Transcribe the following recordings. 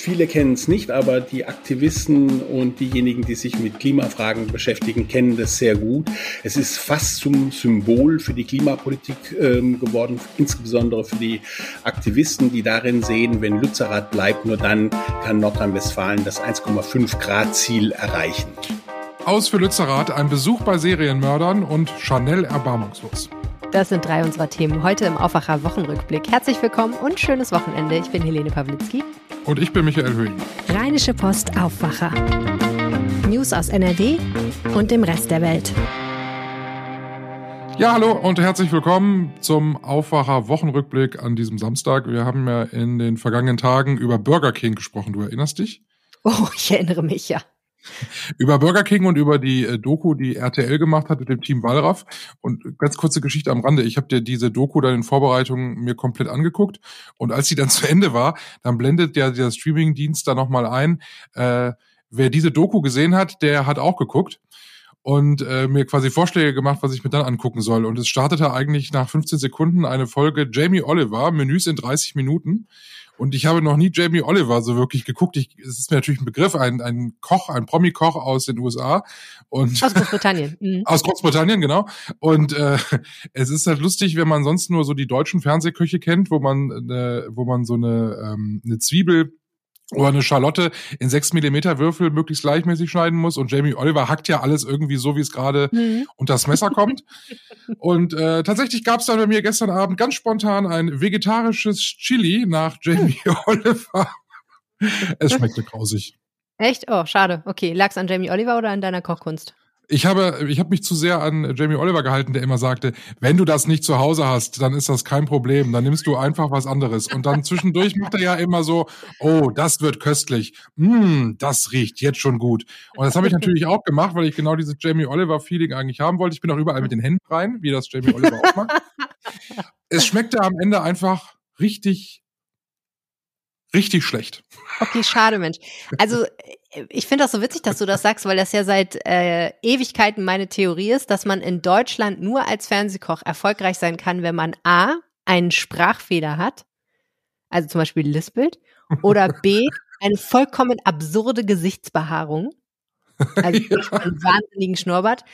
Viele kennen es nicht, aber die Aktivisten und diejenigen, die sich mit Klimafragen beschäftigen, kennen das sehr gut. Es ist fast zum Symbol für die Klimapolitik ähm, geworden, insbesondere für die Aktivisten, die darin sehen, wenn Lützerath bleibt, nur dann kann Nordrhein-Westfalen das 1,5 Grad Ziel erreichen. Aus für Lützerath, ein Besuch bei Serienmördern und Chanel erbarmungslos. Das sind drei unserer Themen heute im Aufwacher Wochenrückblick. Herzlich willkommen und schönes Wochenende. Ich bin Helene Pawlitzki. Und ich bin Michael Höhing. Rheinische Post Aufwacher. News aus NRW und dem Rest der Welt. Ja, hallo und herzlich willkommen zum Aufwacher Wochenrückblick an diesem Samstag. Wir haben ja in den vergangenen Tagen über Burger King gesprochen. Du erinnerst dich? Oh, ich erinnere mich ja über Burger King und über die äh, Doku, die RTL gemacht hat mit dem Team Wallraff. Und ganz kurze Geschichte am Rande. Ich habe dir diese Doku dann in Vorbereitung mir komplett angeguckt. Und als sie dann zu Ende war, dann blendet ja der Streaming-Dienst da nochmal ein. Äh, wer diese Doku gesehen hat, der hat auch geguckt und äh, mir quasi Vorschläge gemacht, was ich mir dann angucken soll. Und es startete eigentlich nach 15 Sekunden eine Folge Jamie Oliver, Menüs in 30 Minuten. Und ich habe noch nie Jamie Oliver so wirklich geguckt. Ich, es ist mir natürlich ein Begriff, ein, ein Koch, ein Promi-Koch aus den USA. Und aus Großbritannien. Mhm. aus Großbritannien, genau. Und äh, es ist halt lustig, wenn man sonst nur so die deutschen Fernsehköche kennt, wo man, äh, wo man so eine, ähm, eine Zwiebel oder eine Charlotte in sechs Millimeter Würfel möglichst gleichmäßig schneiden muss. Und Jamie Oliver hackt ja alles irgendwie so, wie es gerade mhm. unter das Messer kommt. und äh, tatsächlich gab es dann bei mir gestern Abend ganz spontan ein vegetarisches Chili nach Jamie hm. Oliver. es schmeckte grausig. Echt? Oh, schade. Okay, lag's an Jamie Oliver oder an deiner Kochkunst? Ich habe, ich habe mich zu sehr an Jamie Oliver gehalten, der immer sagte, wenn du das nicht zu Hause hast, dann ist das kein Problem. Dann nimmst du einfach was anderes. Und dann zwischendurch macht er ja immer so, oh, das wird köstlich. Mm, das riecht jetzt schon gut. Und das habe ich natürlich auch gemacht, weil ich genau dieses Jamie Oliver Feeling eigentlich haben wollte. Ich bin auch überall mit den Händen rein, wie das Jamie Oliver auch macht. Es schmeckte am Ende einfach richtig richtig schlecht. Okay, schade, Mensch. Also ich finde das so witzig, dass du das sagst, weil das ja seit äh, Ewigkeiten meine Theorie ist, dass man in Deutschland nur als Fernsehkoch erfolgreich sein kann, wenn man A, einen Sprachfehler hat, also zum Beispiel Lispelt, oder B, eine vollkommen absurde Gesichtsbehaarung, also ja. einen wahnsinnigen Schnurrbart,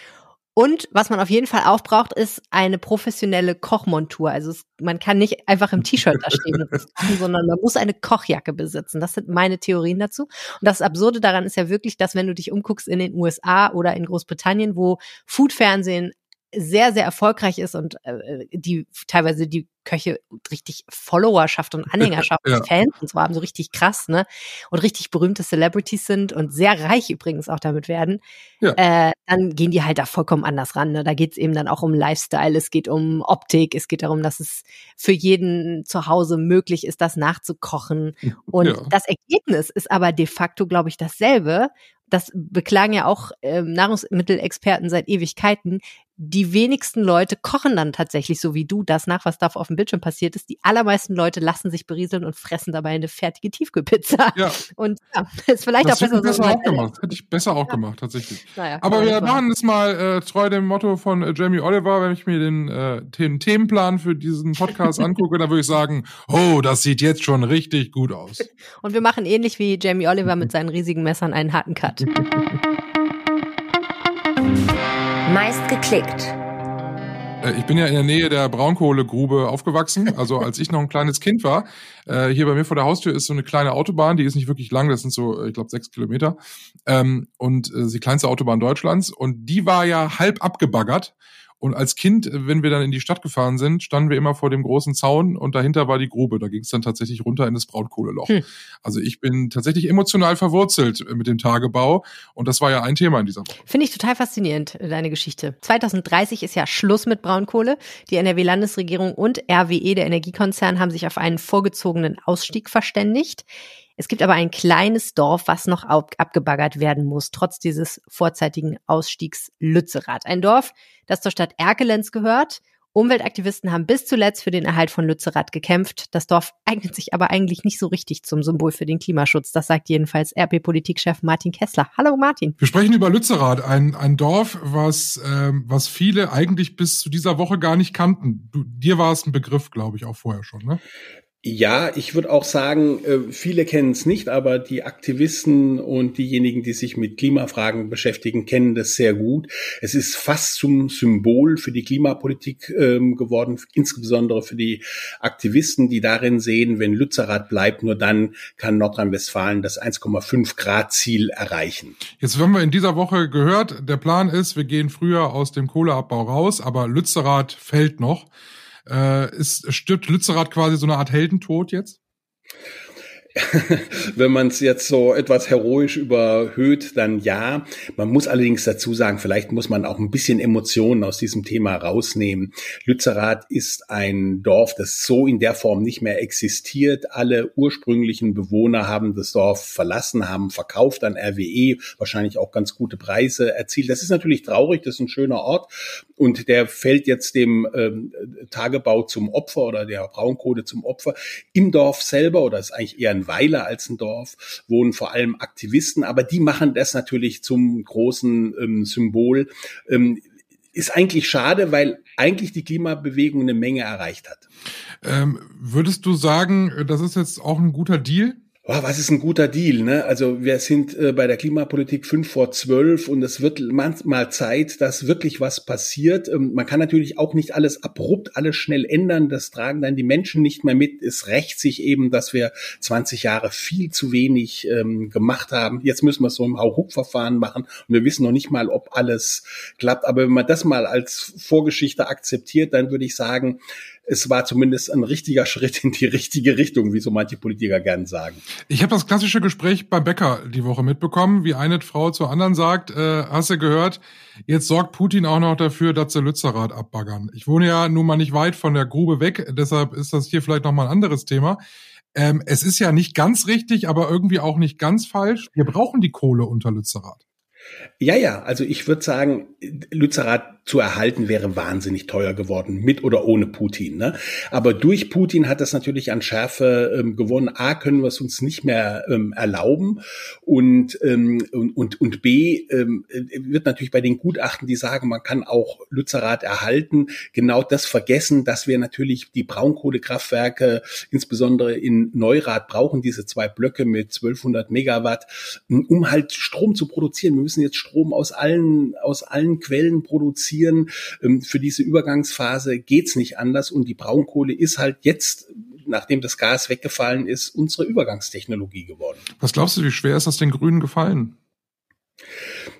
und was man auf jeden Fall auch braucht, ist eine professionelle Kochmontur. Also es, man kann nicht einfach im T-Shirt da stehen kochen, sondern man muss eine Kochjacke besitzen. Das sind meine Theorien dazu. Und das Absurde daran ist ja wirklich, dass wenn du dich umguckst in den USA oder in Großbritannien, wo Foodfernsehen sehr, sehr erfolgreich ist und äh, die teilweise die Köche richtig Followerschaft und Anhängerschaft ja. und Fans und so haben, so richtig krass, ne? Und richtig berühmte Celebrities sind und sehr reich übrigens auch damit werden, ja. äh, dann gehen die halt da vollkommen anders ran. Ne? Da geht's eben dann auch um Lifestyle, es geht um Optik, es geht darum, dass es für jeden zu Hause möglich ist, das nachzukochen. Und ja. das Ergebnis ist aber de facto, glaube ich, dasselbe das beklagen ja auch äh, Nahrungsmittelexperten seit Ewigkeiten, die wenigsten Leute kochen dann tatsächlich so wie du das nach, was da auf dem Bildschirm passiert ist. Die allermeisten Leute lassen sich berieseln und fressen dabei eine fertige Tiefkühlpizza. Ja. Und ja, ist vielleicht das auch besser, besser so auch gemacht. Hätte ich besser auch ja. gemacht, tatsächlich. Naja, Aber wir machen es mal äh, treu dem Motto von äh, Jamie Oliver, wenn ich mir den, äh, den Themenplan für diesen Podcast angucke, dann würde ich sagen, oh, das sieht jetzt schon richtig gut aus. Und wir machen ähnlich wie Jamie Oliver mit seinen riesigen Messern einen harten Cut. Meist geklickt. Äh, ich bin ja in der Nähe der Braunkohlegrube aufgewachsen. Also als ich noch ein kleines Kind war, äh, hier bei mir vor der Haustür ist so eine kleine Autobahn, die ist nicht wirklich lang, das sind so, ich glaube, sechs Kilometer. Ähm, und äh, die kleinste Autobahn Deutschlands. Und die war ja halb abgebaggert. Und als Kind, wenn wir dann in die Stadt gefahren sind, standen wir immer vor dem großen Zaun und dahinter war die Grube. Da ging es dann tatsächlich runter in das Braunkohleloch. Hm. Also ich bin tatsächlich emotional verwurzelt mit dem Tagebau und das war ja ein Thema in dieser Woche. Finde ich total faszinierend, deine Geschichte. 2030 ist ja Schluss mit Braunkohle. Die NRW-Landesregierung und RWE, der Energiekonzern, haben sich auf einen vorgezogenen Ausstieg verständigt. Es gibt aber ein kleines Dorf, was noch abgebaggert werden muss, trotz dieses vorzeitigen Ausstiegs Lützerath. Ein Dorf, das zur Stadt Erkelenz gehört. Umweltaktivisten haben bis zuletzt für den Erhalt von Lützerath gekämpft. Das Dorf eignet sich aber eigentlich nicht so richtig zum Symbol für den Klimaschutz. Das sagt jedenfalls RP-Politikchef Martin Kessler. Hallo Martin. Wir sprechen über Lützerath, ein, ein Dorf, was, ähm, was viele eigentlich bis zu dieser Woche gar nicht kannten. Du, dir war es ein Begriff, glaube ich, auch vorher schon, ne? Ja, ich würde auch sagen, äh, viele kennen es nicht, aber die Aktivisten und diejenigen, die sich mit Klimafragen beschäftigen, kennen das sehr gut. Es ist fast zum Symbol für die Klimapolitik ähm, geworden, insbesondere für die Aktivisten, die darin sehen, wenn Lützerath bleibt, nur dann kann Nordrhein-Westfalen das 1,5 Grad Ziel erreichen. Jetzt haben wir in dieser Woche gehört, der Plan ist, wir gehen früher aus dem Kohleabbau raus, aber Lützerath fällt noch. Äh, ist, stirbt Lützerath quasi so eine Art Heldentod jetzt? Wenn man es jetzt so etwas heroisch überhöht, dann ja. Man muss allerdings dazu sagen, vielleicht muss man auch ein bisschen Emotionen aus diesem Thema rausnehmen. Lützerath ist ein Dorf, das so in der Form nicht mehr existiert. Alle ursprünglichen Bewohner haben das Dorf verlassen, haben verkauft an RWE, wahrscheinlich auch ganz gute Preise erzielt. Das ist natürlich traurig, das ist ein schöner Ort und der fällt jetzt dem ähm, Tagebau zum Opfer oder der Braunkohle zum Opfer. Im Dorf selber, oder ist eigentlich eher ein Weiler als ein Dorf, wohnen vor allem Aktivisten, aber die machen das natürlich zum großen ähm, Symbol. Ähm, ist eigentlich schade, weil eigentlich die Klimabewegung eine Menge erreicht hat. Ähm, würdest du sagen, das ist jetzt auch ein guter Deal? Oh, was ist ein guter Deal? Ne? Also wir sind äh, bei der Klimapolitik fünf vor zwölf und es wird manchmal Zeit, dass wirklich was passiert. Ähm, man kann natürlich auch nicht alles abrupt, alles schnell ändern. Das tragen dann die Menschen nicht mehr mit. Es rächt sich eben, dass wir 20 Jahre viel zu wenig ähm, gemacht haben. Jetzt müssen wir es so im Hauruck-Verfahren machen und wir wissen noch nicht mal, ob alles klappt. Aber wenn man das mal als Vorgeschichte akzeptiert, dann würde ich sagen, es war zumindest ein richtiger Schritt in die richtige Richtung, wie so manche Politiker gern sagen. Ich habe das klassische Gespräch beim Bäcker die Woche mitbekommen, wie eine Frau zur anderen sagt, äh, hast du gehört, jetzt sorgt Putin auch noch dafür, dass sie Lützerath abbaggern. Ich wohne ja nun mal nicht weit von der Grube weg, deshalb ist das hier vielleicht nochmal ein anderes Thema. Ähm, es ist ja nicht ganz richtig, aber irgendwie auch nicht ganz falsch. Wir brauchen die Kohle unter Lützerath. Ja, ja, also ich würde sagen, Lützerath zu erhalten wäre wahnsinnig teuer geworden, mit oder ohne Putin. Ne? Aber durch Putin hat das natürlich an Schärfe ähm, gewonnen. A, können wir es uns nicht mehr ähm, erlauben und, ähm, und, und, und B, ähm, wird natürlich bei den Gutachten, die sagen, man kann auch Lützerath erhalten, genau das vergessen, dass wir natürlich die Braunkohlekraftwerke, insbesondere in Neurath, brauchen diese zwei Blöcke mit 1200 Megawatt, um halt Strom zu produzieren. Wir müssen jetzt Strom aus allen, aus allen Quellen produzieren. Ähm, für diese Übergangsphase geht's nicht anders und die Braunkohle ist halt jetzt nachdem das Gas weggefallen ist, unsere Übergangstechnologie geworden. Was glaubst du, wie schwer ist das den Grünen gefallen?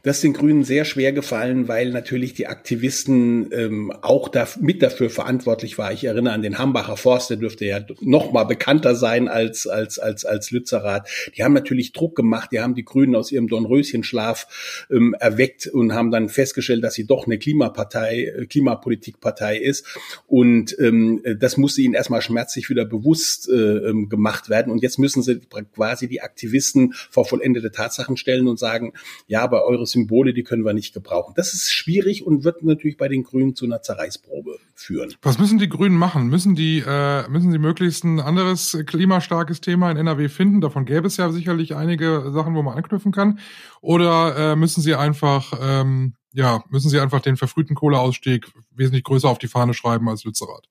Das ist den Grünen sehr schwer gefallen, weil natürlich die Aktivisten ähm, auch da, mit dafür verantwortlich war. Ich erinnere an den Hambacher Forst, der dürfte ja noch mal bekannter sein als, als, als, als Lützerath. Die haben natürlich Druck gemacht, die haben die Grünen aus ihrem Dornröschenschlaf ähm, erweckt und haben dann festgestellt, dass sie doch eine Klimapartei, äh, Klimapolitikpartei ist. Und ähm, das musste ihnen erstmal schmerzlich wieder bewusst äh, ähm, gemacht werden. Und jetzt müssen sie quasi die Aktivisten vor vollendete Tatsachen stellen und sagen, ja, aber eure Symbole, die können wir nicht gebrauchen. Das ist schwierig und wird natürlich bei den Grünen zu einer Zerreißprobe führen. Was müssen die Grünen machen? Müssen die, äh, müssen sie möglichst ein anderes klimastarkes Thema in NRW finden? Davon gäbe es ja sicherlich einige Sachen, wo man anknüpfen kann. Oder äh, müssen sie einfach, ähm, ja, müssen sie einfach den verfrühten Kohleausstieg wesentlich größer auf die Fahne schreiben als Lützerath?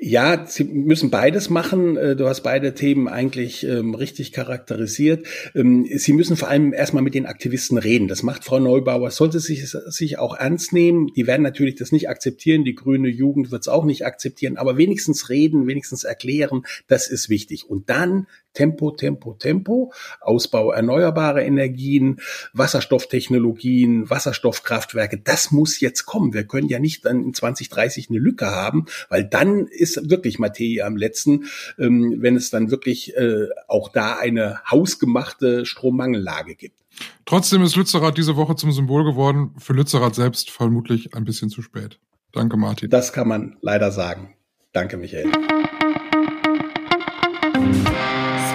Ja, sie müssen beides machen. Äh, du hast beide Themen eigentlich ähm, richtig charakterisiert. Ähm, sie müssen vor allem erstmal mit den Aktivisten reden. Das macht Frau Neubauer. Sollte sich, sich auch ernst nehmen. Die werden natürlich das nicht akzeptieren. Die grüne Jugend wird es auch nicht akzeptieren. Aber wenigstens reden, wenigstens erklären, das ist wichtig. Und dann Tempo, Tempo, Tempo, Ausbau erneuerbarer Energien, Wasserstofftechnologien, Wasserstoffkraftwerke, das muss jetzt kommen. Wir können ja nicht dann in 2030 eine Lücke haben, weil dann ist wirklich Materie am letzten, ähm, wenn es dann wirklich äh, auch da eine hausgemachte Strommangellage gibt. Trotzdem ist Lützerath diese Woche zum Symbol geworden, für Lützerath selbst vermutlich ein bisschen zu spät. Danke, Martin. Das kann man leider sagen. Danke, Michael.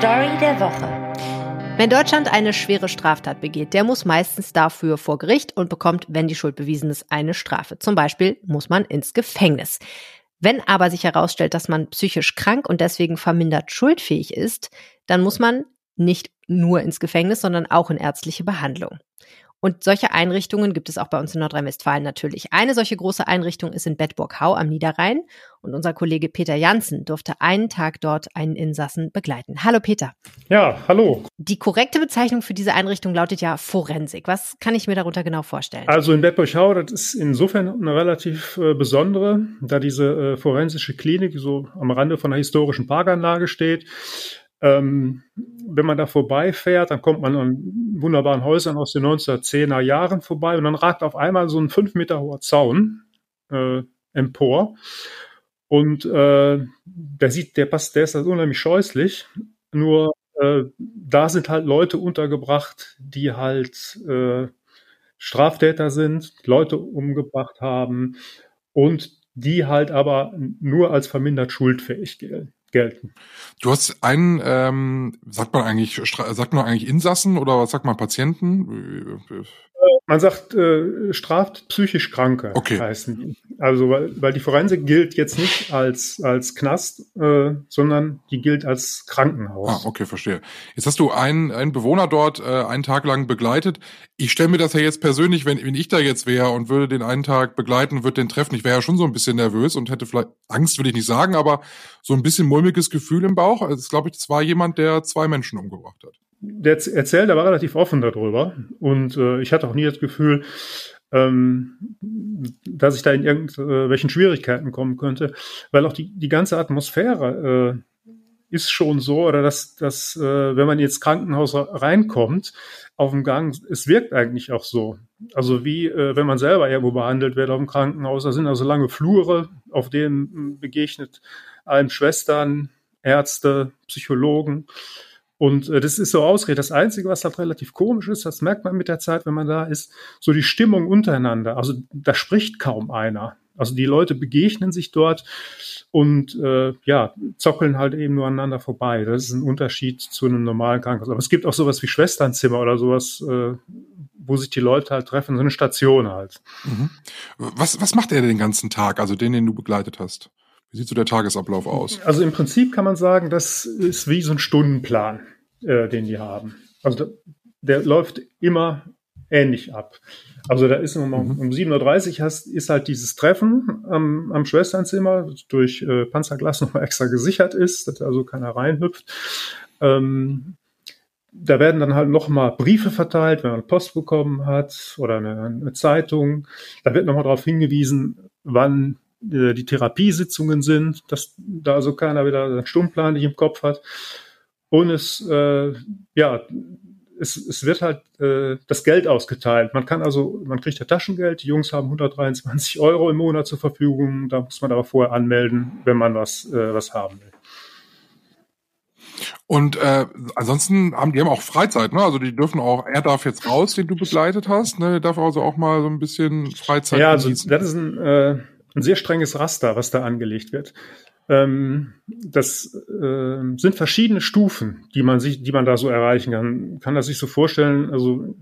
Story der Woche. Wenn Deutschland eine schwere Straftat begeht, der muss meistens dafür vor Gericht und bekommt, wenn die Schuld bewiesen ist, eine Strafe. Zum Beispiel muss man ins Gefängnis. Wenn aber sich herausstellt, dass man psychisch krank und deswegen vermindert schuldfähig ist, dann muss man nicht nur ins Gefängnis, sondern auch in ärztliche Behandlung. Und solche Einrichtungen gibt es auch bei uns in Nordrhein-Westfalen natürlich. Eine solche große Einrichtung ist in Bedburg-Hau am Niederrhein. Und unser Kollege Peter Janssen durfte einen Tag dort einen Insassen begleiten. Hallo Peter. Ja, hallo. Die korrekte Bezeichnung für diese Einrichtung lautet ja Forensik. Was kann ich mir darunter genau vorstellen? Also in Bedburg-Hau, das ist insofern eine relativ äh, besondere, da diese äh, forensische Klinik so am Rande von einer historischen Parkanlage steht. Ähm, wenn man da vorbeifährt, dann kommt man an wunderbaren Häusern aus den 1910er Jahren vorbei und dann ragt auf einmal so ein fünf Meter hoher Zaun äh, empor. Und äh, der sieht, der passt, der ist halt unheimlich scheußlich. Nur äh, da sind halt Leute untergebracht, die halt äh, Straftäter sind, Leute umgebracht haben und die halt aber nur als vermindert schuldfähig gelten gelten. Du hast einen, ähm, sagt man eigentlich, sagt man eigentlich Insassen oder was sagt man Patienten? Man sagt äh, straft psychisch Kranke okay. heißen. Also weil, weil die Forensik gilt jetzt nicht als als Knast, äh, sondern die gilt als Krankenhaus. Ah, okay, verstehe. Jetzt hast du einen, einen Bewohner dort äh, einen Tag lang begleitet. Ich stelle mir das ja jetzt persönlich, wenn, wenn ich da jetzt wäre und würde den einen Tag begleiten, würde den treffen, ich wäre ja schon so ein bisschen nervös und hätte vielleicht Angst, würde ich nicht sagen, aber so ein bisschen mulmiges Gefühl im Bauch. Also, glaube ich, das war jemand, der zwei Menschen umgebracht hat der erzählt aber relativ offen darüber. Und äh, ich hatte auch nie das Gefühl, ähm, dass ich da in irgendwelchen Schwierigkeiten kommen könnte, weil auch die, die ganze Atmosphäre äh, ist schon so, oder dass, dass äh, wenn man ins Krankenhaus reinkommt, auf dem Gang, es wirkt eigentlich auch so. Also wie äh, wenn man selber irgendwo behandelt wird auf dem Krankenhaus, da sind also lange Flure, auf denen begegnet einem Schwestern, Ärzte, Psychologen. Und äh, das ist so ausgeredet. Das Einzige, was halt relativ komisch ist, das merkt man mit der Zeit, wenn man da ist, so die Stimmung untereinander. Also da spricht kaum einer. Also die Leute begegnen sich dort und äh, ja, zockeln halt eben nur aneinander vorbei. Das ist ein Unterschied zu einem normalen Krankenhaus. Aber es gibt auch sowas wie Schwesternzimmer oder sowas, äh, wo sich die Leute halt treffen, so eine Station halt. Mhm. Was, was macht er den ganzen Tag, also den, den du begleitet hast? Wie sieht so der Tagesablauf aus? Also im Prinzip kann man sagen, das ist wie so ein Stundenplan, äh, den die haben. Also der, der läuft immer ähnlich ab. Also da ist um, mhm. um 7.30 Uhr hast, ist halt dieses Treffen am, am Schwesternzimmer, das durch äh, Panzerglas nochmal extra gesichert ist, dass also keiner reinhüpft. Ähm, da werden dann halt nochmal Briefe verteilt, wenn man Post bekommen hat oder eine, eine Zeitung. Da wird nochmal darauf hingewiesen, wann äh, die Therapiesitzungen sind, dass da also keiner wieder einen Stundenplan nicht im Kopf hat. Und es, äh, ja, es, es wird halt äh, das Geld ausgeteilt. Man kann also, man kriegt ja Taschengeld. Die Jungs haben 123 Euro im Monat zur Verfügung. Da muss man aber vorher anmelden, wenn man was, äh, was haben will. Und äh, ansonsten haben die haben auch Freizeit, ne? Also die dürfen auch, er darf jetzt raus, den du begleitet hast, ne? Er darf also auch mal so ein bisschen Freizeit. Ja, also genießen. das ist ein, äh, ein sehr strenges Raster, was da angelegt wird. Ähm, das äh, sind verschiedene Stufen, die man sich, die man da so erreichen kann. Kann das sich so vorstellen, also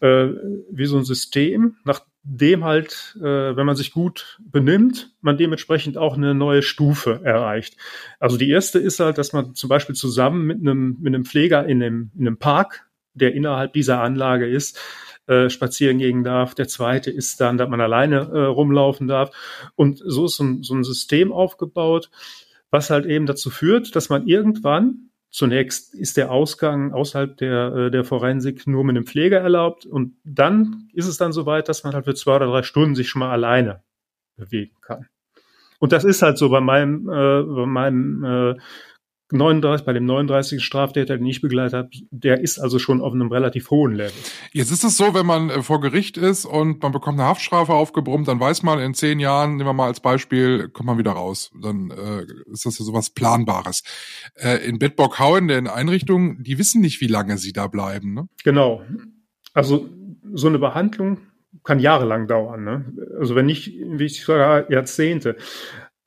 äh, wie so ein System, nach dem halt, äh, wenn man sich gut benimmt, man dementsprechend auch eine neue Stufe erreicht. Also die erste ist halt, dass man zum Beispiel zusammen mit einem, mit einem Pfleger in einem, in einem Park, der innerhalb dieser Anlage ist, äh, spazieren gehen darf. Der zweite ist dann, dass man alleine äh, rumlaufen darf. Und so ist so ein, so ein System aufgebaut, was halt eben dazu führt, dass man irgendwann Zunächst ist der Ausgang außerhalb der, äh, der Forensik nur mit einem Pfleger erlaubt und dann ist es dann soweit, dass man halt für zwei oder drei Stunden sich schon mal alleine bewegen kann. Und das ist halt so bei meinem, äh, bei meinem äh, 39, bei dem 39. Straftäter, den ich begleitet habe, der ist also schon auf einem relativ hohen Level. Jetzt ist es so, wenn man äh, vor Gericht ist und man bekommt eine Haftstrafe aufgebrummt, dann weiß man, in zehn Jahren, nehmen wir mal als Beispiel, kommt man wieder raus. Dann äh, ist das ja sowas Planbares. Äh, in Bedburg-Hau in den Einrichtungen, die wissen nicht, wie lange sie da bleiben. Ne? Genau. Also so eine Behandlung kann jahrelang dauern. Ne? Also wenn nicht, wie ich sage, Jahrzehnte.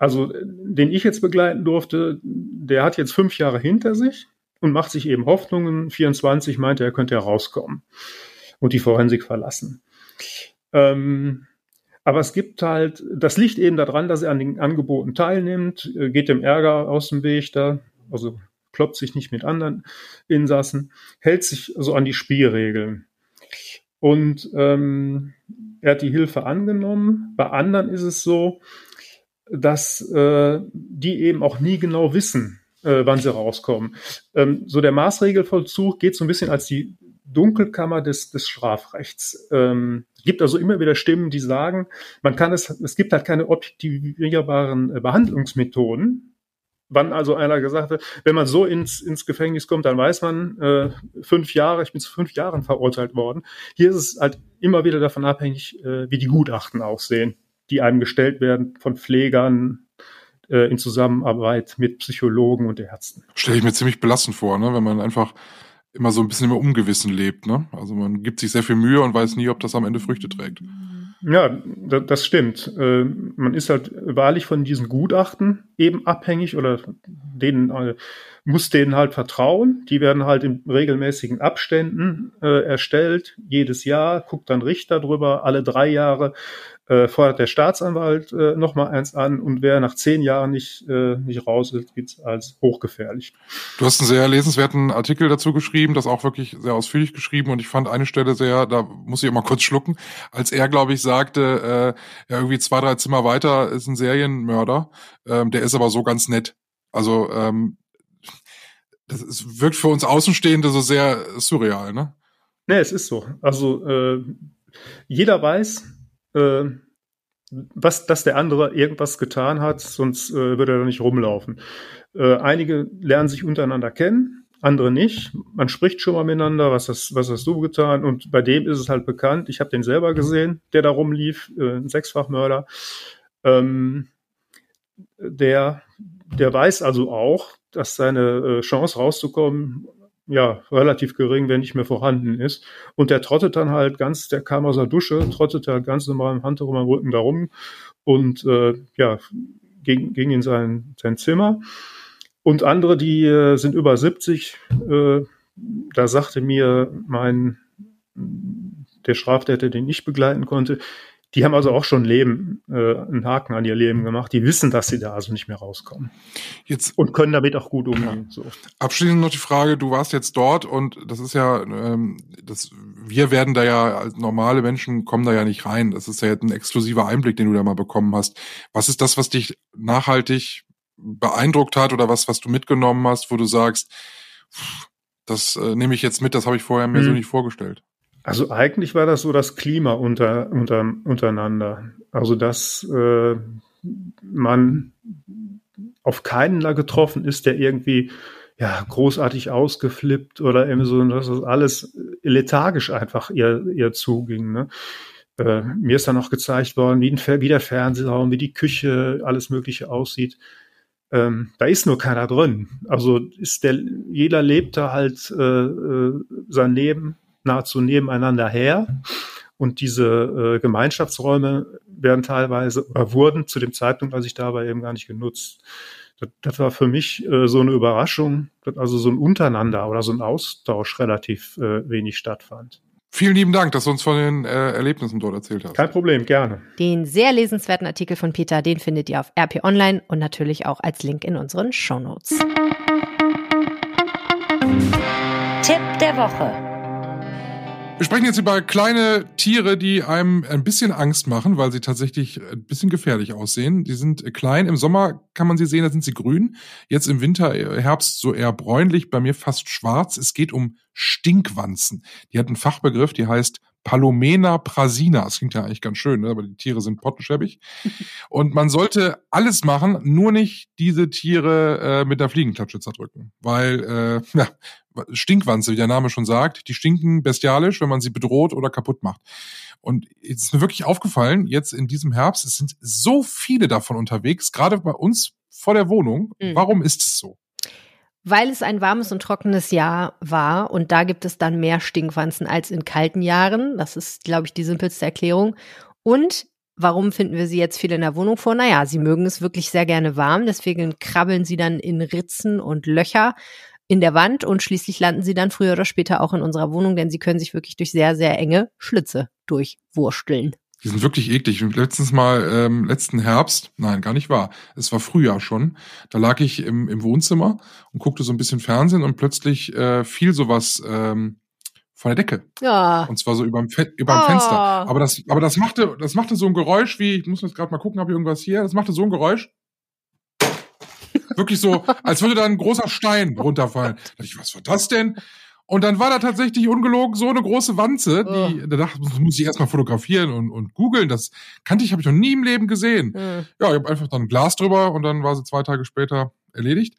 Also den ich jetzt begleiten durfte, der hat jetzt fünf Jahre hinter sich und macht sich eben Hoffnungen. 24 meinte er, könnte herauskommen und die Forensik verlassen. Ähm, aber es gibt halt, das liegt eben daran, dass er an den Angeboten teilnimmt, äh, geht dem Ärger aus dem Weg da, also kloppt sich nicht mit anderen Insassen, hält sich so an die Spielregeln. Und ähm, er hat die Hilfe angenommen. Bei anderen ist es so, dass äh, die eben auch nie genau wissen, äh, wann sie rauskommen. Ähm, so der Maßregelvollzug geht so ein bisschen als die Dunkelkammer des, des Strafrechts. Ähm, gibt also immer wieder Stimmen, die sagen, man kann es, es gibt halt keine objektivierbaren äh, Behandlungsmethoden. Wann also einer gesagt hat, wenn man so ins, ins Gefängnis kommt, dann weiß man, äh, fünf Jahre, ich bin zu fünf Jahren verurteilt worden. Hier ist es halt immer wieder davon abhängig, äh, wie die Gutachten aussehen, die einem gestellt werden von Pflegern, äh, in Zusammenarbeit mit Psychologen und Ärzten. Stelle ich mir ziemlich belastend vor, ne? wenn man einfach immer so ein bisschen im Ungewissen lebt. Ne? Also man gibt sich sehr viel Mühe und weiß nie, ob das am Ende Früchte trägt. Ja, das stimmt. Äh, man ist halt wahrlich von diesen Gutachten eben abhängig oder denen äh, muss denen halt vertrauen. Die werden halt in regelmäßigen Abständen äh, erstellt, jedes Jahr, guckt dann Richter drüber, alle drei Jahre äh, fordert der Staatsanwalt äh, nochmal eins an und wer nach zehn Jahren nicht, äh, nicht raus ist, gilt als hochgefährlich. Du hast einen sehr lesenswerten Artikel dazu geschrieben, das auch wirklich sehr ausführlich geschrieben und ich fand eine Stelle sehr, da muss ich immer kurz schlucken, als er, glaube ich, sagte, äh, ja, irgendwie zwei, drei Zimmer weiter ist ein Serienmörder, ähm, der ist aber so ganz nett. Also ähm, das ist, wirkt für uns Außenstehende so sehr surreal, ne? Nee, es ist so. Also äh, jeder weiß, äh, was, dass der andere irgendwas getan hat, sonst äh, würde er da nicht rumlaufen. Äh, einige lernen sich untereinander kennen, andere nicht. Man spricht schon mal miteinander, was hast, was hast du getan? Und bei dem ist es halt bekannt. Ich habe den selber gesehen, der da rumlief, äh, ein Sechsfachmörder. Ähm, der, der weiß also auch, dass seine äh, Chance rauszukommen ja, relativ gering, wenn nicht mehr vorhanden ist. Und der trottet dann halt ganz, der kam aus der Dusche, trottet halt ganz normal im Handtuch am Rücken da rum und äh, ja, ging, ging in sein, sein Zimmer. Und andere, die äh, sind über 70, äh, da sagte mir mein der Straftäter, den ich begleiten konnte, die haben also auch schon Leben, äh, einen Haken an ihr Leben gemacht. Die wissen, dass sie da also nicht mehr rauskommen. Jetzt und können damit auch gut umgehen. Ja. So. Abschließend noch die Frage: Du warst jetzt dort und das ist ja, ähm, das, wir werden da ja als normale Menschen kommen da ja nicht rein. Das ist ja ein exklusiver Einblick, den du da mal bekommen hast. Was ist das, was dich nachhaltig beeindruckt hat oder was, was du mitgenommen hast, wo du sagst, das äh, nehme ich jetzt mit, das habe ich vorher mir hm. so nicht vorgestellt? Also eigentlich war das so das Klima unter, unter, untereinander. Also dass äh, man auf keinen da getroffen ist, der irgendwie ja großartig ausgeflippt oder eben so, dass das alles lethargisch einfach ihr, ihr zuging. Ne? Äh, mir ist dann auch gezeigt worden, wie, ein, wie der Fernsehraum, wie die Küche, alles Mögliche aussieht. Ähm, da ist nur keiner drin. Also ist der, jeder lebt da halt äh, äh sein Leben nahezu nebeneinander her. Und diese äh, Gemeinschaftsräume werden teilweise oder wurden zu dem Zeitpunkt, als ich da war, eben gar nicht genutzt. Das, das war für mich äh, so eine Überraschung, dass also so ein Untereinander oder so ein Austausch relativ äh, wenig stattfand. Vielen lieben Dank, dass du uns von den äh, Erlebnissen dort erzählt hast. Kein Problem, gerne. Den sehr lesenswerten Artikel von Peter, den findet ihr auf RP Online und natürlich auch als Link in unseren Shownotes. Tipp der Woche. Wir sprechen jetzt über kleine Tiere, die einem ein bisschen Angst machen, weil sie tatsächlich ein bisschen gefährlich aussehen. Die sind klein. Im Sommer kann man sie sehen, da sind sie grün. Jetzt im Winter, äh, Herbst so eher bräunlich, bei mir fast schwarz. Es geht um Stinkwanzen. Die hat einen Fachbegriff, die heißt Palomena prasina. Das klingt ja eigentlich ganz schön, ne? aber die Tiere sind pottenschäbig. Und man sollte alles machen, nur nicht diese Tiere äh, mit der Fliegenklatsche zerdrücken. Weil, äh, ja, Stinkwanze, wie der Name schon sagt, die stinken bestialisch, wenn man sie bedroht oder kaputt macht. Und jetzt ist mir wirklich aufgefallen, jetzt in diesem Herbst, es sind so viele davon unterwegs, gerade bei uns vor der Wohnung. Mhm. Warum ist es so? Weil es ein warmes und trockenes Jahr war und da gibt es dann mehr Stinkwanzen als in kalten Jahren. Das ist, glaube ich, die simpelste Erklärung. Und warum finden wir sie jetzt viel in der Wohnung vor? Naja, sie mögen es wirklich sehr gerne warm, deswegen krabbeln sie dann in Ritzen und Löcher in der Wand und schließlich landen sie dann früher oder später auch in unserer Wohnung, denn sie können sich wirklich durch sehr, sehr enge Schlitze durchwursteln. Die sind wirklich eklig. Letztens mal, ähm, letzten Herbst, nein, gar nicht wahr. Es war Frühjahr schon. Da lag ich im, im Wohnzimmer und guckte so ein bisschen Fernsehen und plötzlich äh, fiel sowas ähm, von der Decke. Ja. Und zwar so überm, Fe überm Oh. Fenster. Aber das, aber das machte, das machte so ein Geräusch wie, ich muss jetzt gerade mal gucken, habe ich irgendwas hier. Das machte so ein Geräusch. Wirklich so, als würde da ein großer Stein runterfallen. Da dachte ich, was war das denn? Und dann war da tatsächlich ungelogen so eine große Wanze, die, da dachte ich, das muss ich erstmal fotografieren und, und googeln. Das kannte ich, habe ich noch nie im Leben gesehen. Hm. Ja, ich habe einfach dann ein Glas drüber und dann war sie zwei Tage später erledigt.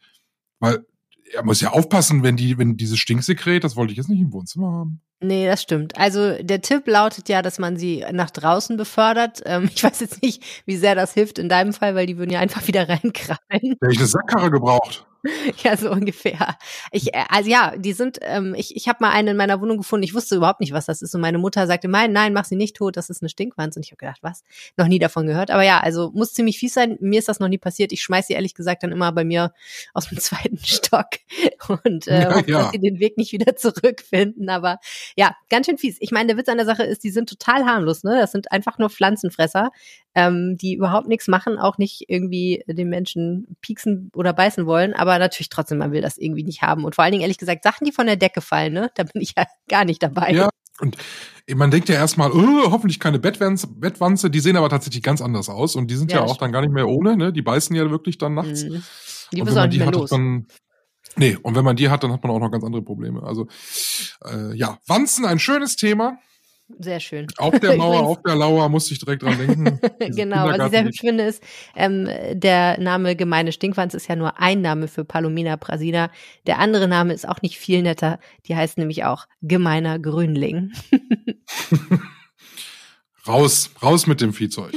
Weil er muss ja aufpassen, wenn die, wenn dieses Stinksekret, das wollte ich jetzt nicht im Wohnzimmer haben. Nee, das stimmt. Also der Tipp lautet ja, dass man sie nach draußen befördert. Ähm, ich weiß jetzt nicht, wie sehr das hilft in deinem Fall, weil die würden ja einfach wieder reinkrallen. Hätte ich eine Sackkarre gebraucht. ja, so ungefähr. Ich, äh, also ja, die sind, ähm, ich, ich habe mal eine in meiner Wohnung gefunden, ich wusste überhaupt nicht, was das ist. Und meine Mutter sagte, nein, nein, mach sie nicht tot, das ist eine Stinkwanze. Und ich habe gedacht, was? Noch nie davon gehört. Aber ja, also muss ziemlich fies sein. Mir ist das noch nie passiert. Ich schmeiß sie ehrlich gesagt dann immer bei mir aus dem zweiten Stock und äh, Ja, hoffe, ja. dass sie den Weg nicht wieder zurückfinden. Aber ja, ganz schön fies. Ich meine, der Witz an der Sache ist, die sind total harmlos, ne? Das sind einfach nur Pflanzenfresser, ähm, die überhaupt nichts machen, auch nicht irgendwie den Menschen pieksen oder beißen wollen, aber natürlich trotzdem, man will das irgendwie nicht haben. Und vor allen Dingen, ehrlich gesagt, Sachen, die von der Decke fallen, ne? Da bin ich ja gar nicht dabei. Ja. Und man denkt ja erstmal, oh, hoffentlich keine Bettwanze, Bettwanze, die sehen aber tatsächlich ganz anders aus und die sind Ja, ja, auch dann gar nicht mehr ohne, ne? Die beißen ja wirklich dann nachts. Mhm. Die und wenn man die hat, los. dann Nee, und wenn man die hat, dann hat man auch noch ganz andere Probleme. Also äh, ja, Wanzen, ein schönes Thema. Sehr schön. Auf der Mauer, Übrigens- auf der Lauer musste ich direkt dran denken. Genau, was ich sehr hübsch finde, ist, ähm, der Name gemeine Stinkwanz ist ja nur ein Name für Palomina brasina. Der andere Name ist auch nicht viel netter. Die heißt nämlich auch gemeiner Grünling. Raus, raus mit dem Viehzeug.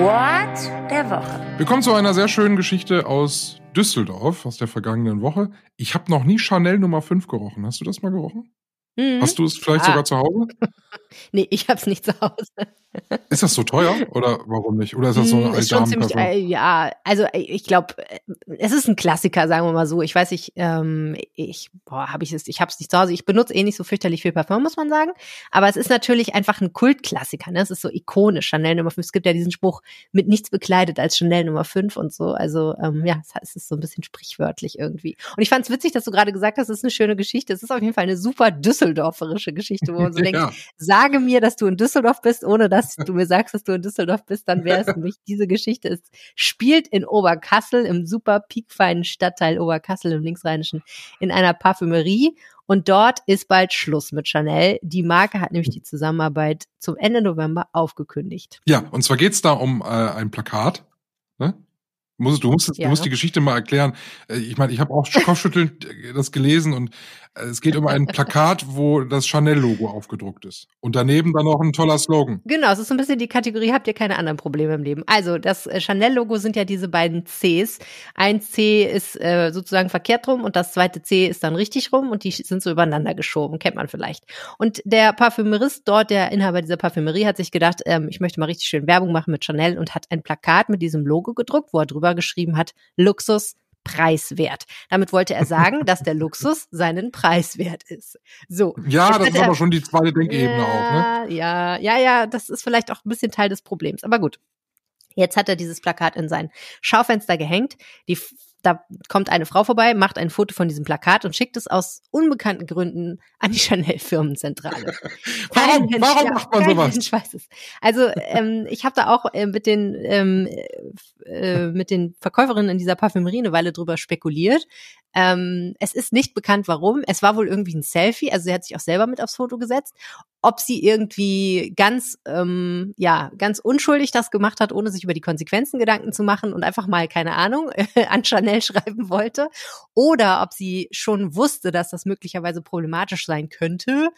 What der Woche. Wir kommen zu einer sehr schönen Geschichte aus Düsseldorf, aus der vergangenen Woche. Ich habe noch nie Chanel Nummer 5 gerochen. Hast du das mal gerochen? Mhm. Hast du es vielleicht Ah. sogar zu Hause? Nee, ich hab's nicht zu Hause. Ist das so teuer oder warum nicht? Oder ist das so Mm, eine ist schon ziemlich, äh, ja, also äh, ich glaube, es ist ein Klassiker, sagen wir mal so. Ich weiß nicht, ähm, ich, boah, habe ich es, ich habe es nicht zu Hause. Ich benutze eh nicht so fürchterlich viel Parfum, muss man sagen. Aber es ist natürlich einfach ein Kultklassiker. Ne? Es ist so ikonisch. Chanel Nummer 5. Es gibt ja diesen Spruch, mit nichts bekleidet als Chanel Nummer 5 und so. Also ähm, ja, es- es ist so ein bisschen sprichwörtlich irgendwie. Und ich fand es witzig, dass du gerade gesagt hast, es ist eine schöne Geschichte. Es ist auf jeden Fall eine super düsseldorferische Geschichte, wo man so denkt, ja. Sage mir, dass du in Düsseldorf bist, ohne dass du mir sagst, dass du in Düsseldorf bist, dann wäre es nicht diese Geschichte. Es spielt in Oberkassel, im super piekfeinen Stadtteil Oberkassel im Linksrheinischen, in einer Parfümerie. Und dort ist bald Schluss mit Chanel. Die Marke hat nämlich die Zusammenarbeit zum Ende November aufgekündigt. ja, und zwar geht's da um äh, ein Plakat. Ne? Muss, du, musst, Ja. du musst die Geschichte mal erklären. Äh, Ich meine, ich habe auch kopfschüttelnd äh, das gelesen und äh, es geht um ein Plakat, wo das Chanel-Logo aufgedruckt ist. Und daneben dann noch ein toller Slogan. Genau, es ist so ein bisschen die Kategorie, habt ihr keine anderen Probleme im Leben. Also, das Chanel-Logo sind ja diese beiden Cs. Ein C ist äh, sozusagen verkehrt rum und das zweite C ist dann richtig rum und die sind so übereinander geschoben, kennt man vielleicht. Und der Parfümerist dort, der Inhaber dieser Parfümerie, hat sich gedacht, ähm, ich möchte mal richtig schön Werbung machen mit Chanel und hat ein Plakat mit diesem Logo gedruckt, wo er drüber geschrieben hat, Luxus preiswert. Damit wollte er sagen, dass der Luxus seinen Preis wert ist. So. Ja, das ist er- aber schon die zweite Denkebene auch. Ne? ja, ja, ja, das ist vielleicht auch ein bisschen Teil des Problems. Aber gut. Jetzt hat er dieses Plakat in sein Schaufenster gehängt. Die, da kommt eine Frau vorbei, macht ein Foto von diesem Plakat und schickt es aus unbekannten Gründen an die Chanel-Firmenzentrale. Warum, Kein warum ja, macht man sowas? Mensch weiß es. Also ähm, ich habe da auch äh, mit den ähm, äh, mit den Verkäuferinnen in dieser Parfümerie eine Weile drüber spekuliert. Ähm, es ist nicht bekannt, warum. Es war wohl irgendwie ein Selfie, also sie hat sich auch selber mit aufs Foto gesetzt. Ob sie irgendwie ganz, ähm, ja, ganz unschuldig das gemacht hat, ohne sich über die Konsequenzen Gedanken zu machen und einfach mal, keine Ahnung, an Chanel schreiben wollte. Oder ob sie schon wusste, dass das möglicherweise problematisch sein könnte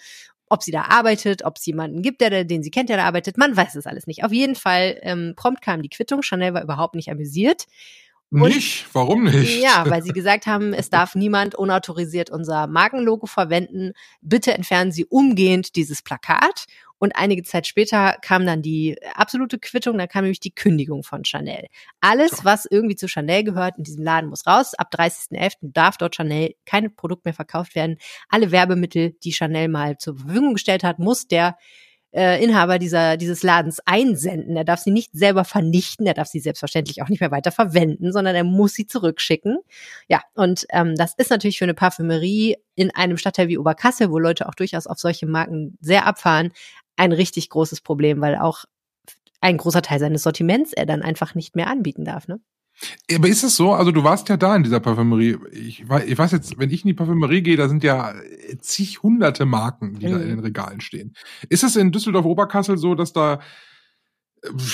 ob sie da arbeitet, ob es jemanden gibt, der, den sie kennt, der da arbeitet, man weiß es alles nicht. Auf jeden Fall ähm, prompt kam die Quittung. Chanel war überhaupt nicht amüsiert. Und- Nicht? Warum nicht? Ja, weil sie gesagt haben, es darf niemand unautorisiert unser Markenlogo verwenden. Bitte entfernen Sie umgehend dieses Plakat. Und einige Zeit später kam dann die absolute Quittung, dann kam nämlich die Kündigung von Chanel. Alles, was irgendwie zu Chanel gehört, in diesem Laden muss raus. Ab 30.11. darf dort Chanel kein Produkt mehr verkauft werden. Alle Werbemittel, die Chanel mal zur Verfügung gestellt hat, muss der äh, Inhaber dieser, dieses Ladens einsenden. Er darf sie nicht selber vernichten, er darf sie selbstverständlich auch nicht mehr weiter verwenden, sondern er muss sie zurückschicken. Ja, und ähm, das ist natürlich für eine Parfümerie in einem Stadtteil wie Oberkassel, wo Leute auch durchaus auf solche Marken sehr abfahren, ein richtig großes Problem, weil auch ein großer Teil seines Sortiments er dann einfach nicht mehr anbieten darf. Ne? Aber ist es so? Also du warst ja da in dieser Parfümerie. Ich weiß, ich weiß jetzt, wenn ich in die Parfümerie gehe, da sind ja zig hunderte Marken, die mhm. da in den Regalen stehen. Ist es in Düsseldorf-Oberkassel so, dass da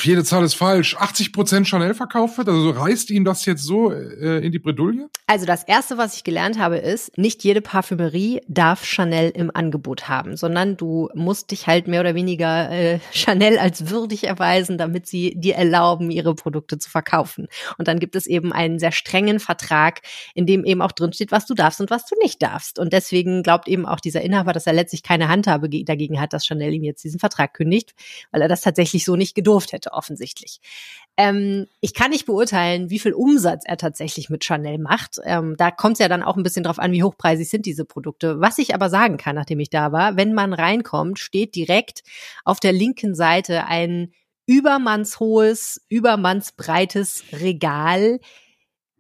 jede Zahl ist falsch, 80 Prozent Chanel verkauft wird? Also reißt Ihnen das jetzt so äh, in die Bredouille? Also das Erste, was ich gelernt habe, ist, nicht jede Parfümerie darf Chanel im Angebot haben, sondern du musst dich halt mehr oder weniger äh, Chanel als würdig erweisen, damit sie dir erlauben, ihre Produkte zu verkaufen. Und dann gibt es eben einen sehr strengen Vertrag, in dem eben auch drinsteht, was du darfst und was du nicht darfst. Und deswegen glaubt eben auch dieser Inhaber, dass er letztlich keine Handhabe dagegen hat, dass Chanel ihm jetzt diesen Vertrag kündigt, weil er das tatsächlich so nicht gedurft gekauft hätte, offensichtlich. Ähm, ich kann nicht beurteilen, wie viel Umsatz er tatsächlich mit Chanel macht. Ähm, da kommt es ja dann auch ein bisschen drauf an, wie hochpreisig sind diese Produkte. Was ich aber sagen kann, nachdem ich da war, wenn man reinkommt, steht direkt auf der linken Seite ein übermannshohes, übermannsbreites Regal,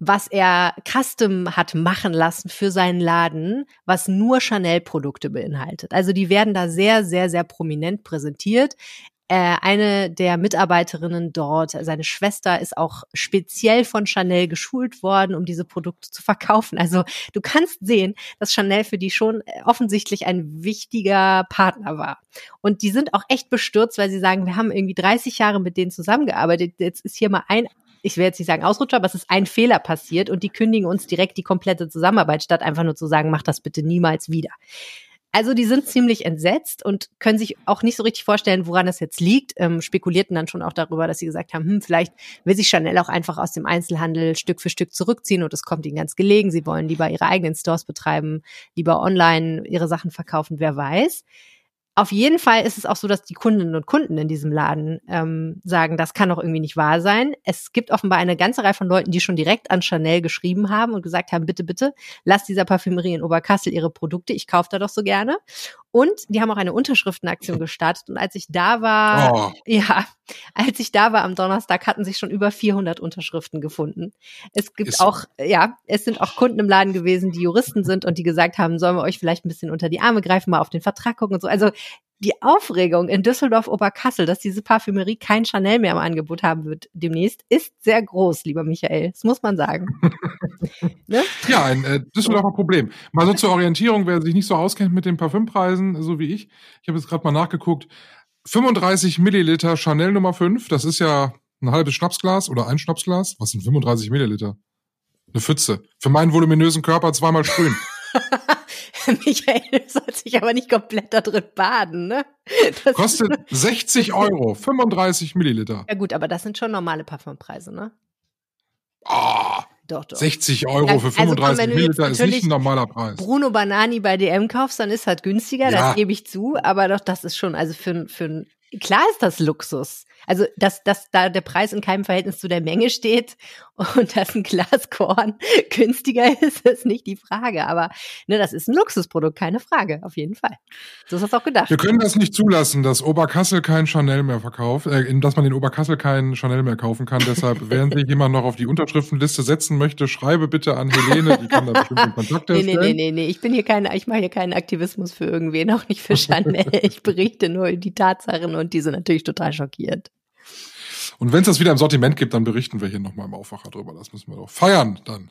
was er custom hat machen lassen für seinen Laden, was nur Chanel-Produkte beinhaltet. Also die werden da sehr, sehr, sehr prominent präsentiert eine der Mitarbeiterinnen dort, seine Schwester, ist auch speziell von Chanel geschult worden, um diese Produkte zu verkaufen. Also du kannst sehen, dass Chanel für die schon äh, offensichtlich ein wichtiger Partner war. Und die sind auch echt bestürzt, weil sie sagen, wir haben irgendwie 30 Jahre mit denen zusammengearbeitet. Jetzt ist hier mal ein ich will jetzt nicht sagen Ausrutscher, aber es ist ein Fehler passiert und die kündigen uns direkt die komplette Zusammenarbeit, statt einfach nur zu sagen, mach das bitte niemals wieder. Also die sind ziemlich entsetzt und können sich auch nicht so richtig vorstellen, woran das jetzt liegt. Ähm, spekulierten dann schon auch darüber, dass sie gesagt haben, hm, vielleicht will sich Chanel auch einfach aus dem Einzelhandel Stück für Stück zurückziehen und es kommt ihnen ganz gelegen. Sie wollen lieber ihre eigenen Stores betreiben, lieber online ihre Sachen verkaufen, wer weiß. Auf jeden Fall ist es auch so, dass die Kundinnen und Kunden in diesem Laden ähm, sagen, das kann doch irgendwie nicht wahr sein. Es gibt offenbar eine ganze Reihe von Leuten, die schon direkt an Chanel geschrieben haben und gesagt haben, bitte, bitte, lass dieser Parfümerie in Oberkassel ihre Produkte, ich kaufe da doch so gerne. Und die haben auch eine Unterschriftenaktion gestartet. Und als ich da war, oh. ja, als ich da war am Donnerstag, hatten sich schon über 400 Unterschriften gefunden. Es gibt Ist auch, ja, es sind auch Kunden im Laden gewesen, die Juristen sind und die gesagt haben, sollen wir euch vielleicht ein bisschen unter die Arme greifen, mal auf den Vertrag gucken und so. Also die Aufregung in Düsseldorf-Oberkassel, dass diese Parfümerie kein Chanel mehr im Angebot haben wird demnächst, ist sehr groß, lieber Michael. Das muss man sagen. ne? Ja, ein äh, Düsseldorfer Problem. Mal so zur Orientierung, wer sich nicht so auskennt mit den Parfümpreisen, so wie ich. Ich habe jetzt gerade mal nachgeguckt. 35 Milliliter Chanel Nummer 5, das ist ja ein halbes Schnapsglas oder ein Schnapsglas. Was sind 35 Milliliter? Eine Pfütze. Für meinen voluminösen Körper zweimal sprühen. Michael soll sich aber nicht komplett da drin baden, ne? Das Kostet 60 Euro, 35 Milliliter. Ja gut, aber das sind schon normale Parfumpreise, ne? Ah, doch, doch. 60 Euro für 35 also, Milliliter ist nicht ein normaler Preis. Bruno Banani bei DM kaufst, dann ist halt günstiger, ja. das gebe ich zu, aber doch, das ist schon, also für, für klar ist das Luxus. Also, dass, dass da der Preis in keinem Verhältnis zu der Menge steht und dass ein Glas Korn günstiger ist, ist nicht die Frage. Aber ne, das ist ein Luxusprodukt, keine Frage, auf jeden Fall. So ist das auch gedacht. Wir können das nicht zulassen, dass Oberkassel kein Chanel mehr verkauft, äh, dass man in Oberkassel kein Chanel mehr kaufen kann. Deshalb, während sich jemand noch auf die Unterschriftenliste setzen möchte, schreibe bitte an Helene, die kann da bestimmt einen Kontakt nee, nee, nee, nee, nee, ich bin hier kein, ich mache hier keinen Aktivismus für irgendwen, auch nicht für Chanel. ich berichte nur die Tatsachen und die sind natürlich total schockiert. Und wenn es das wieder im Sortiment gibt, dann berichten wir hier nochmal im Aufwacher drüber. Das müssen wir doch feiern dann.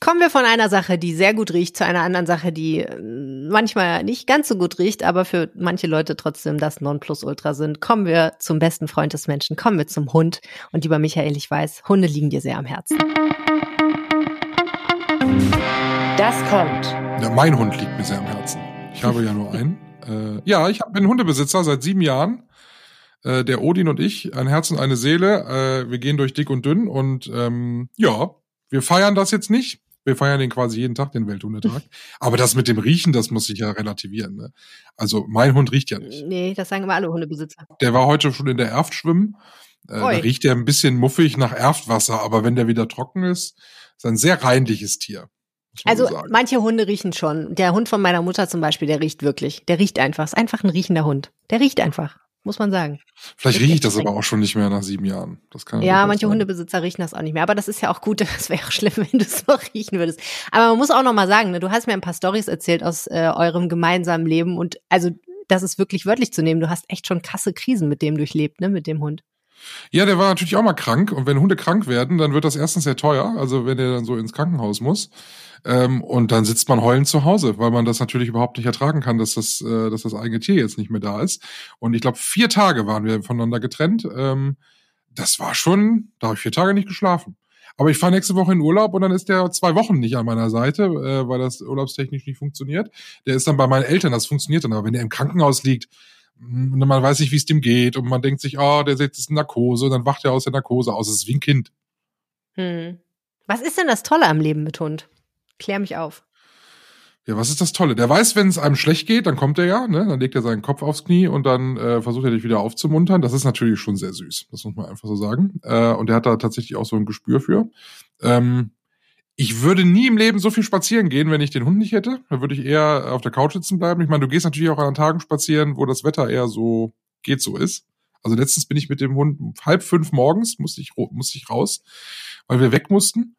Kommen wir von einer Sache, die sehr gut riecht, zu einer anderen Sache, die äh, manchmal nicht ganz so gut riecht, aber für manche Leute trotzdem das Nonplusultra sind. Kommen wir zum besten Freund des Menschen, kommen wir zum Hund. Und lieber Michael, ich weiß, Hunde liegen dir sehr am Herzen. Das kommt. Ja, mein Hund liegt mir sehr am Herzen. Ich habe ja nur einen. Äh, ja, ich bin Hundebesitzer seit sieben Jahren äh, der Odin und ich, ein Herz und eine Seele. Äh, wir gehen durch dick und dünn und ähm, ja, wir feiern das jetzt nicht. Wir feiern den quasi jeden Tag, den Welthundetag. Aber das mit dem Riechen, das muss ich ja relativieren. Ne? Also mein Hund riecht ja nicht. Nee, das sagen immer alle Hundebesitzer. Der war heute schon in der Erft schwimmen. Äh, da riecht er ein bisschen muffig nach Erftwasser, aber wenn der wieder trocken ist, ist ein sehr reinliches Tier. Also so manche Hunde riechen schon. Der Hund von meiner Mutter zum Beispiel, der riecht wirklich. Der riecht einfach. Ist einfach ein riechender Hund. Der riecht einfach muss man sagen. Vielleicht rieche ich das aber auch schon nicht mehr nach sieben Jahren. Das kann ja, manche sein. Hundebesitzer riechen das auch nicht mehr. Aber das ist ja auch gut. Das wäre auch schlimm, wenn du es noch riechen würdest. Aber man muss auch noch mal sagen, ne, du hast mir ein paar Stories erzählt aus äh, eurem gemeinsamen Leben und also das ist wirklich wörtlich zu nehmen. Du hast echt schon krasse Krisen mit dem durchlebt, ne, mit dem Hund. Ja, der war natürlich auch mal krank. Und wenn Hunde krank werden, dann wird das erstens sehr teuer. Also wenn der dann so ins Krankenhaus muss. Ähm, und dann sitzt man heulend zu Hause, weil man das natürlich überhaupt nicht ertragen kann, dass das, äh, dass das eigene Tier jetzt nicht mehr da ist. Und ich glaube, vier Tage waren wir voneinander getrennt. Ähm, das war schon, da habe ich vier Tage nicht geschlafen. Aber ich fahre nächste Woche in Urlaub und dann ist der zwei Wochen nicht an meiner Seite, äh, weil das urlaubstechnisch nicht funktioniert. Der ist dann bei meinen Eltern, das funktioniert dann. Aber wenn der im Krankenhaus liegt, und man weiß nicht, wie es dem geht und man denkt sich, oh, der sitzt in Narkose und dann wacht er aus der Narkose aus. Das ist wie ein Kind. Hm. Was ist denn das Tolle am Leben mit Hund? Klär mich auf. Ja, was ist das Tolle? Der weiß, wenn es einem schlecht geht, dann kommt er ja, ne? Dann legt er seinen Kopf aufs Knie und dann äh, versucht er dich wieder aufzumuntern. Das ist natürlich schon sehr süß. Das muss man einfach so sagen. Äh, und er hat da tatsächlich auch so ein Gespür für. Ähm, ich würde nie im Leben so viel spazieren gehen, wenn ich den Hund nicht hätte. Da würde ich eher auf der Couch sitzen bleiben. Ich meine, du gehst natürlich auch an Tagen spazieren, wo das Wetter eher so geht so ist. Also letztens bin ich mit dem Hund halb fünf morgens, musste ich, musste ich raus, weil wir weg mussten.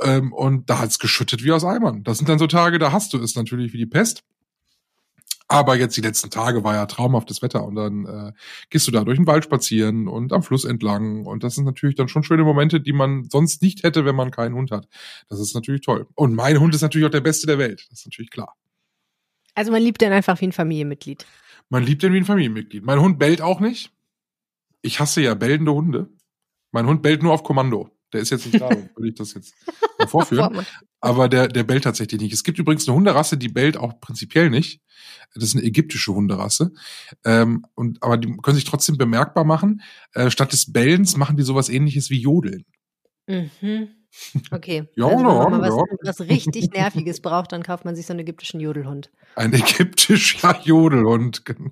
Ähm, und da hat's geschüttet wie aus Eimern. Das sind dann so Tage, da hast du es natürlich wie die Pest. Aber jetzt die letzten Tage war ja traumhaftes Wetter und dann äh, gehst du da durch den Wald spazieren und am Fluss entlang und das sind natürlich dann schon schöne Momente, die man sonst nicht hätte, wenn man keinen Hund hat. Das ist natürlich toll. Und mein Hund ist natürlich auch der beste der Welt. Das ist natürlich klar. Also man liebt den einfach wie ein Familienmitglied. Man liebt den wie ein Familienmitglied. Mein Hund bellt auch nicht. Ich hasse ja bellende Hunde. Mein Hund bellt nur auf Kommando. Der ist jetzt nicht da, würde ich das jetzt vorführen. Aber der, der bellt tatsächlich nicht. Es gibt übrigens eine Hunderasse, die bellt auch prinzipiell nicht. Das ist eine ägyptische Hunderasse. Ähm, und, aber die können sich trotzdem bemerkbar machen. Äh, statt des Bellens machen die sowas ähnliches wie Jodeln. Mhm. Okay. ja, also, wenn man was, was, richtig Nerviges braucht, dann kauft man sich so einen ägyptischen Jodelhund. Ein ägyptischer Jodelhund, genau.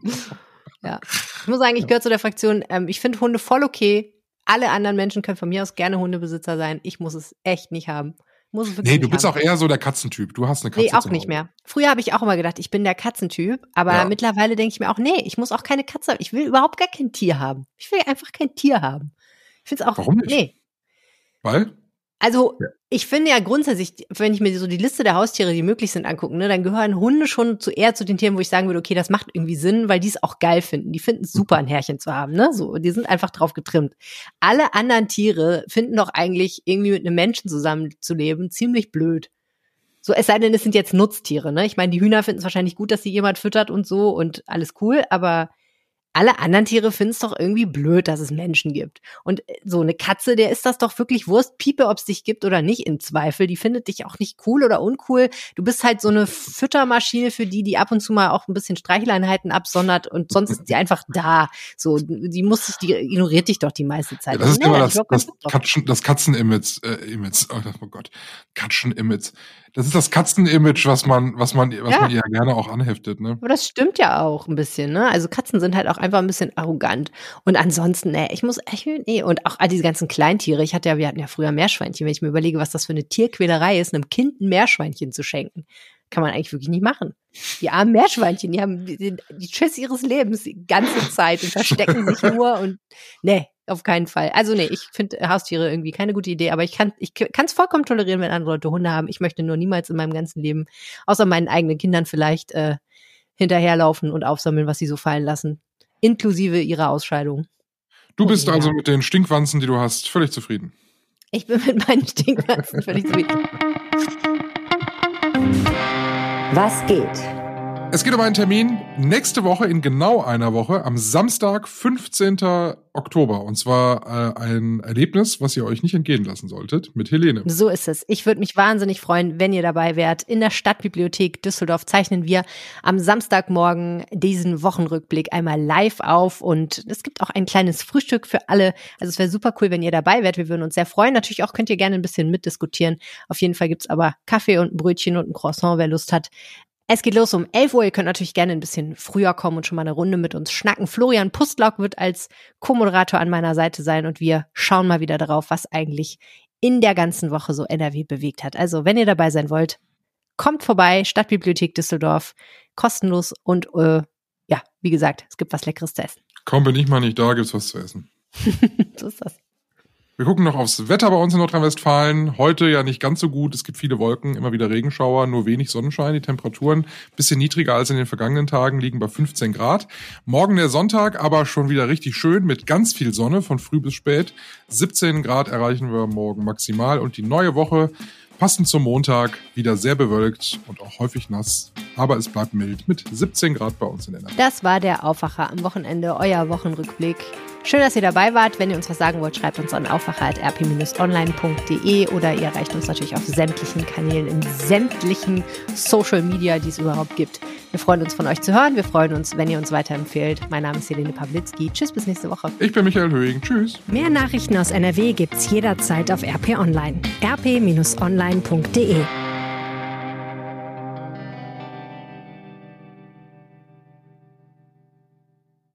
Ja. Ich muss sagen, ich gehöre zu der Fraktion, ähm, ich finde Hunde voll okay, alle anderen Menschen können von mir aus gerne Hundebesitzer sein. Ich muss es echt nicht haben. Muss es nee, du bist haben. auch eher so der Katzentyp. Du hast eine Katze. Nee, auch nicht mehr. Früher habe ich auch immer gedacht, ich bin der Katzentyp, aber ja. mittlerweile denke ich mir auch, nee, ich muss auch keine Katze haben. Ich will überhaupt gar kein Tier haben. Ich will einfach kein Tier haben. Ich finde es auch. Warum nicht? Nee. Weil? Also ja. ich finde ja grundsätzlich, wenn ich mir so die Liste der Haustiere, die möglich sind, angucke, ne, dann gehören Hunde schon zu eher zu den Tieren, wo ich sagen würde, okay, das macht irgendwie Sinn, weil die es auch geil finden. Die finden es super, ein Herrchen zu haben, ne? So, die sind einfach drauf getrimmt. Alle anderen Tiere finden doch eigentlich irgendwie mit einem Menschen zusammenzuleben ziemlich blöd. So, es sei denn, es sind jetzt Nutztiere, ne? Ich meine, die Hühner finden es wahrscheinlich gut, dass sie jemand füttert und so und alles cool, aber alle anderen Tiere finden es doch irgendwie blöd, dass es Menschen gibt. Und äh, so eine Katze, der ist das doch wirklich Wurstpiepe, ob es dich gibt oder nicht im Zweifel. Die findet dich auch nicht cool oder uncool. Du bist halt so eine Füttermaschine für die, die ab und zu mal auch ein bisschen Streicheleinheiten absondert und sonst ist sie einfach da. So, die muss sich, die ignoriert dich doch die meiste Zeit. Ja, das ist nee, immer das, das, Katzen, das Katzen-Image, äh, Image, oh, oh Gott, Katzen-Image. Das ist das Katzenimage, was man, was man, was ja. man ihr gerne auch anheftet, ne? Aber das stimmt ja auch ein bisschen, ne? Also Katzen sind halt auch einfach ein bisschen arrogant. Und ansonsten, ne, ich muss echt, nee, und auch all diese ganzen Kleintiere. Ich hatte ja, wir hatten ja früher Meerschweinchen. Wenn ich mir überlege, was das für eine Tierquälerei ist, einem Kind ein Meerschweinchen zu schenken, kann man eigentlich wirklich nicht machen. Die armen Meerschweinchen, die haben die, die Schiss ihres Lebens die ganze Zeit und verstecken sich nur und, ne, auf keinen Fall. Also nee, ich finde Haustiere irgendwie keine gute Idee, aber ich kann ich kann es vollkommen tolerieren, wenn andere Leute Hunde haben. Ich möchte nur niemals in meinem ganzen Leben, außer meinen eigenen Kindern vielleicht, äh, hinterherlaufen und aufsammeln, was sie so fallen lassen. Inklusive ihrer Ausscheidung. Du bist ja. also mit den Stinkwanzen, die du hast, völlig zufrieden. Ich bin mit meinen Stinkwanzen völlig zufrieden. Was geht? Es geht um einen Termin nächste Woche in genau einer Woche am Samstag, 15. Oktober. Und zwar äh, ein Erlebnis, was ihr euch nicht entgehen lassen solltet, mit Helene. So ist es. Ich würde mich wahnsinnig freuen, wenn ihr dabei wärt. In der Stadtbibliothek Düsseldorf zeichnen wir am Samstagmorgen diesen Wochenrückblick einmal live auf. Und es gibt auch ein kleines Frühstück für alle. Also es wäre super cool, wenn ihr dabei wärt. Wir würden uns sehr freuen. Natürlich auch könnt ihr gerne ein bisschen mitdiskutieren. Auf jeden Fall gibt's aber Kaffee und ein Brötchen und ein Croissant, wer Lust hat. Es geht los um 11 Uhr. Ihr könnt natürlich gerne ein bisschen früher kommen und schon mal eine Runde mit uns schnacken. Florian Pustlock wird als Co-Moderator an meiner Seite sein und wir schauen mal wieder darauf, was eigentlich in der ganzen Woche so NRW bewegt hat. Also, wenn ihr dabei sein wollt, Kommt vorbei, Stadtbibliothek Düsseldorf, kostenlos und äh, ja, wie gesagt, es gibt was Leckeres zu essen. Komm, bin ich mal nicht da, gibt's was zu essen. so ist das. Wir gucken noch aufs Wetter bei uns in Nordrhein-Westfalen. Heute ja nicht ganz so gut. Es gibt viele Wolken, immer wieder Regenschauer, nur wenig Sonnenschein. Die Temperaturen bisschen niedriger als in den vergangenen Tagen, liegen bei 15 Grad. Morgen der Sonntag, aber schon wieder richtig schön mit ganz viel Sonne von früh bis spät. 17 Grad erreichen wir morgen maximal und die neue Woche passend zum Montag wieder sehr bewölkt und auch häufig nass. Aber es bleibt mild mit 17 Grad bei uns in der Nacht. Das war der Aufwacher am Wochenende, euer Wochenrückblick. Schön, dass ihr dabei wart. Wenn ihr uns was sagen wollt, schreibt uns an aufwacher.rp-online.de oder ihr erreicht uns natürlich auf sämtlichen Kanälen, in sämtlichen Social Media, die es überhaupt gibt. Wir freuen uns von euch zu hören. Wir freuen uns, wenn ihr uns weiterempfehlt. Mein Name ist Helene Pawlitzki. Tschüss, bis nächste Woche. Ich bin Michael Höhing. Tschüss. Mehr Nachrichten aus NRW gibt's jederzeit auf RP Online. rp-online.de